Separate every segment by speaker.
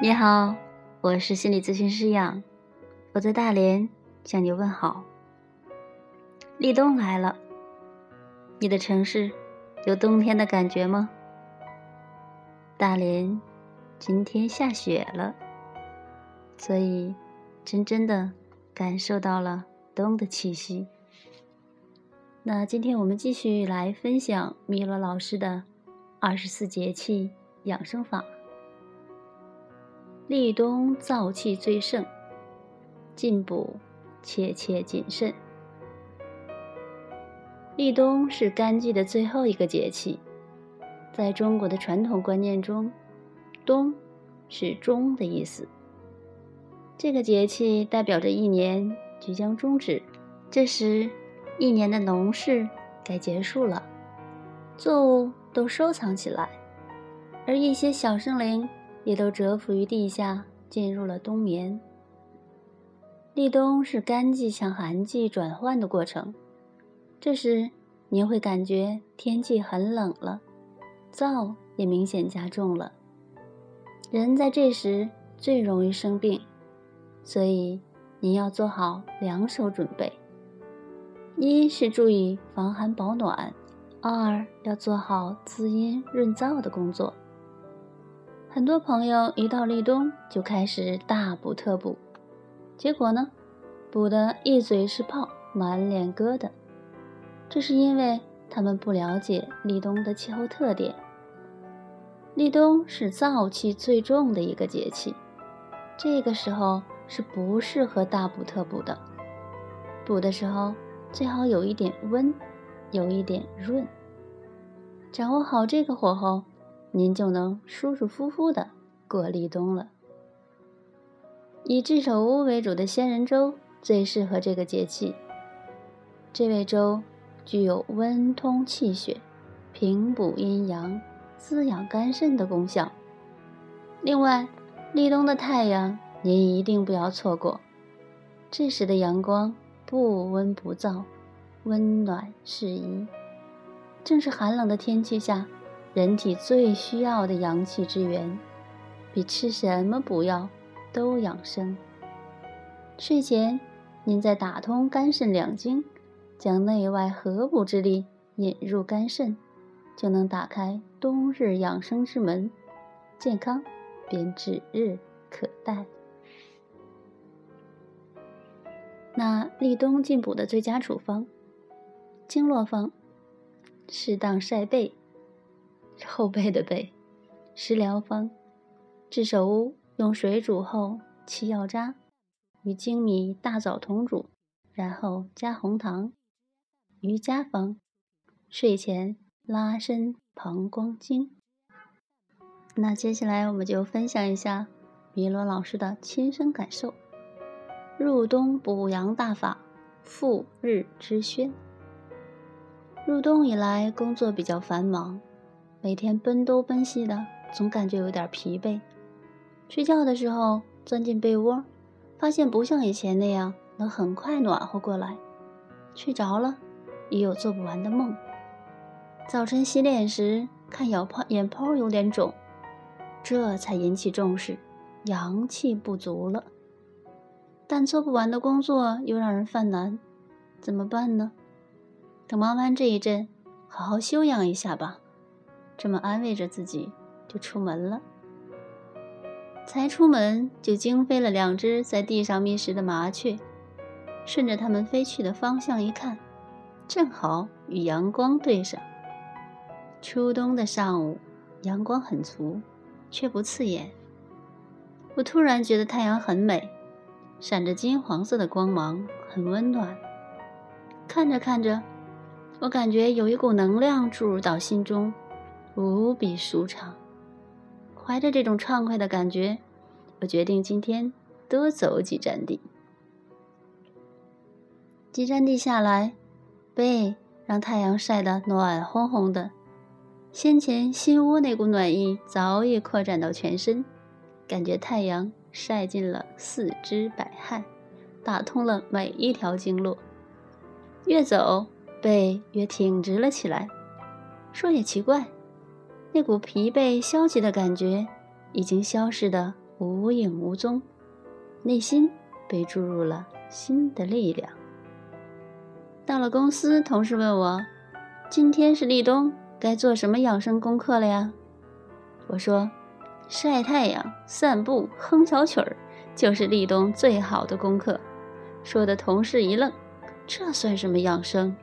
Speaker 1: 你好，我是心理咨询师杨，我在大连向你问好。立冬来了，你的城市有冬天的感觉吗？大连今天下雪了，所以真真的感受到了冬的气息。那今天我们继续来分享米罗老师的二十四节气养生法。立冬燥气最盛，进补切切谨慎。立冬是干季的最后一个节气，在中国的传统观念中，冬是终的意思。这个节气代表着一年即将终止，这时一年的农事该结束了，作物都收藏起来，而一些小生灵。也都蛰伏于地下，进入了冬眠。立冬是干季向寒季转换的过程，这时您会感觉天气很冷了，燥也明显加重了。人在这时最容易生病，所以您要做好两手准备：一是注意防寒保暖，二要做好滋阴润燥的工作。很多朋友一到立冬就开始大补特补，结果呢，补得一嘴是泡，满脸疙瘩。这是因为他们不了解立冬的气候特点。立冬是燥气最重的一个节气，这个时候是不适合大补特补的。补的时候最好有一点温，有一点润。掌握好这个火候。您就能舒舒服服的过立冬了。以炙手乌为主的仙人粥最适合这个节气。这味粥具有温通气血、平补阴阳、滋养肝肾的功效。另外，立冬的太阳您一定不要错过。这时的阳光不温不燥，温暖适宜，正是寒冷的天气下。人体最需要的阳气之源，比吃什么补药都养生。睡前，您再打通肝肾两经，将内外合补之力引入肝肾，就能打开冬日养生之门，健康便指日可待。那立冬进补的最佳处方，经络方，适当晒背。后背的背，食疗方：炙手乌用水煮后沏药渣，与粳米大枣同煮，然后加红糖。瑜伽方：睡前拉伸膀胱经。那接下来我们就分享一下米罗老师的亲身感受：入冬补阳大法，复日之宣。入冬以来，工作比较繁忙。每天奔东奔西的，总感觉有点疲惫。睡觉的时候钻进被窝，发现不像以前那样能很快暖和过来。睡着了，也有做不完的梦。早晨洗脸时看眼泡眼泡有点肿，这才引起重视，阳气不足了。但做不完的工作又让人犯难，怎么办呢？等忙完这一阵，好好休养一下吧。这么安慰着自己，就出门了。才出门，就惊飞了两只在地上觅食的麻雀。顺着它们飞去的方向一看，正好与阳光对上。初冬的上午，阳光很足，却不刺眼。我突然觉得太阳很美，闪着金黄色的光芒，很温暖。看着看着，我感觉有一股能量注入到心中。无比舒畅，怀着这种畅快的感觉，我决定今天多走几站地。几站地下来，背让太阳晒得暖烘烘的，先前心窝那股暖意早已扩展到全身，感觉太阳晒进了四肢百骸，打通了每一条经络。越走，背越挺直了起来。说也奇怪。那股疲惫、消极的感觉已经消失的无影无踪，内心被注入了新的力量。到了公司，同事问我：“今天是立冬，该做什么养生功课了呀？”我说：“晒太阳、散步、哼小曲儿，就是立冬最好的功课。”说的同事一愣：“这算什么养生？”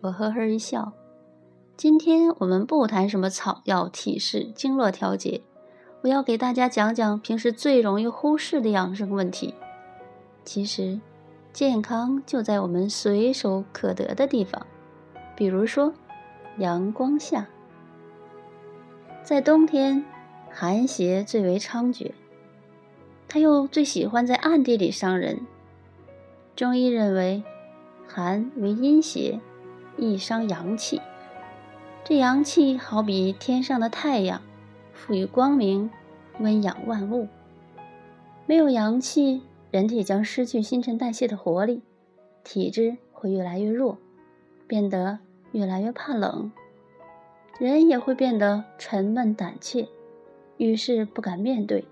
Speaker 1: 我呵呵一笑：“今天我们不谈什么草药、体式、经络调节，我要给大家讲讲平时最容易忽视的养生问题。其实……”健康就在我们随手可得的地方，比如说阳光下。在冬天，寒邪最为猖獗，它又最喜欢在暗地里伤人。中医认为，寒为阴邪，易伤阳气。这阳气好比天上的太阳，赋予光明，温养万物。没有阳气。人体将失去新陈代谢的活力，体质会越来越弱，变得越来越怕冷，人也会变得沉闷胆怯，遇事不敢面对，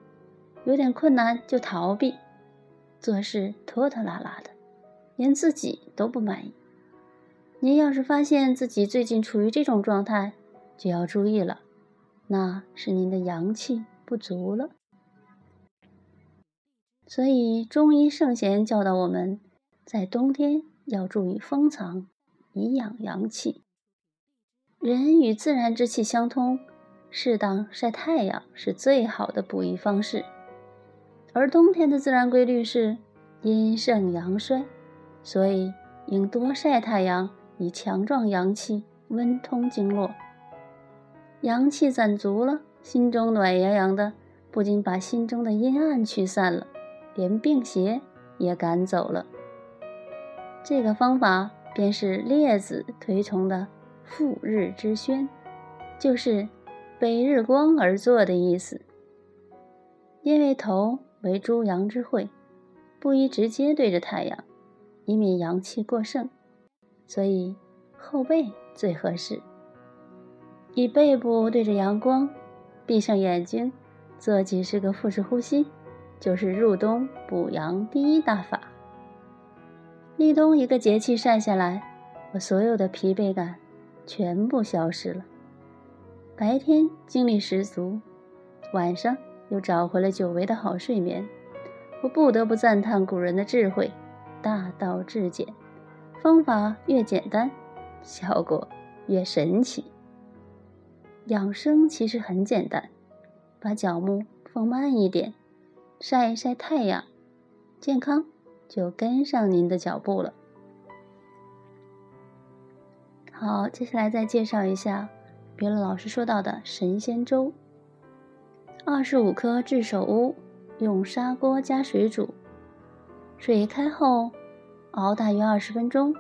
Speaker 1: 有点困难就逃避，做事拖拖拉拉的，连自己都不满意。您要是发现自己最近处于这种状态，就要注意了，那是您的阳气不足了。所以，中医圣贤教导我们，在冬天要注意封藏，以养阳气。人与自然之气相通，适当晒太阳是最好的补益方式。而冬天的自然规律是阴盛阳衰，所以应多晒太阳，以强壮阳气，温通经络。阳气攒足了，心中暖洋洋的，不仅把心中的阴暗驱散了。连病邪也赶走了。这个方法便是列子推崇的“复日之宣”，就是背日光而坐的意思。因为头为诸阳之会，不宜直接对着太阳，以免阳气过盛，所以后背最合适。以背部对着阳光，闭上眼睛，做几十个腹式呼吸。就是入冬补阳第一大法。立冬一个节气晒下来，我所有的疲惫感全部消失了。白天精力十足，晚上又找回了久违的好睡眠。我不得不赞叹古人的智慧，大道至简，方法越简单，效果越神奇。养生其实很简单，把脚步放慢一点。晒一晒太阳，健康就跟上您的脚步了。好，接下来再介绍一下别了老师说到的神仙粥：二十五颗炙首乌，用砂锅加水煮，水开后熬大约二十分钟，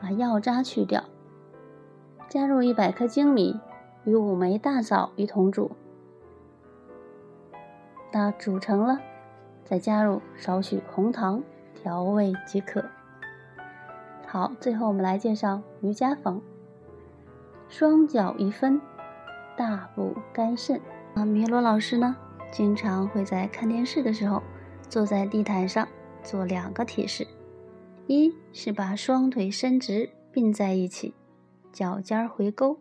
Speaker 1: 把药渣去掉，加入一百克精米与五枚大枣一同煮。那煮成了，再加入少许红糖调味即可。好，最后我们来介绍瑜伽房。双脚一分，大补肝肾。啊，米罗老师呢，经常会在看电视的时候，坐在地毯上做两个体式：一是把双腿伸直并在一起，脚尖回勾，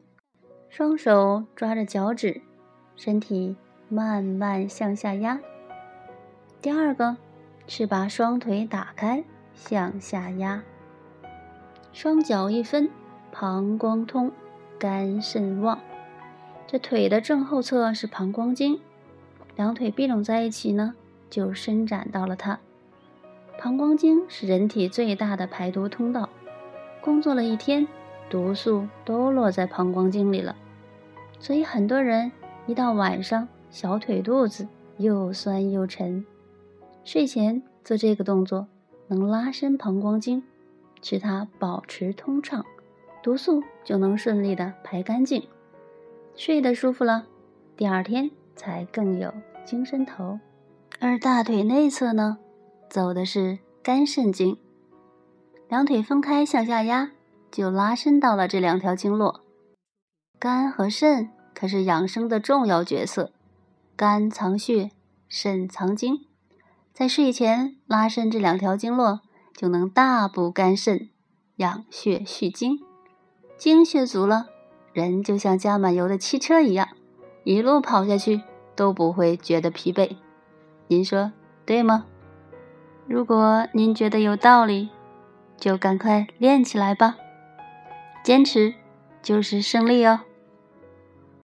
Speaker 1: 双手抓着脚趾，身体。慢慢向下压。第二个是把双腿打开向下压。双脚一分，膀胱通，肝肾旺。这腿的正后侧是膀胱经，两腿并拢在一起呢，就伸展到了它。膀胱经是人体最大的排毒通道，工作了一天，毒素都落在膀胱经里了，所以很多人一到晚上。小腿肚子又酸又沉，睡前做这个动作能拉伸膀胱经，使它保持通畅，毒素就能顺利的排干净，睡得舒服了，第二天才更有精神头。而大腿内侧呢，走的是肝肾经，两腿分开向下压，就拉伸到了这两条经络。肝和肾可是养生的重要角色。肝藏血，肾藏精，在睡前拉伸这两条经络，就能大补肝肾，养血蓄精。精血足了，人就像加满油的汽车一样，一路跑下去都不会觉得疲惫。您说对吗？如果您觉得有道理，就赶快练起来吧，坚持就是胜利哦。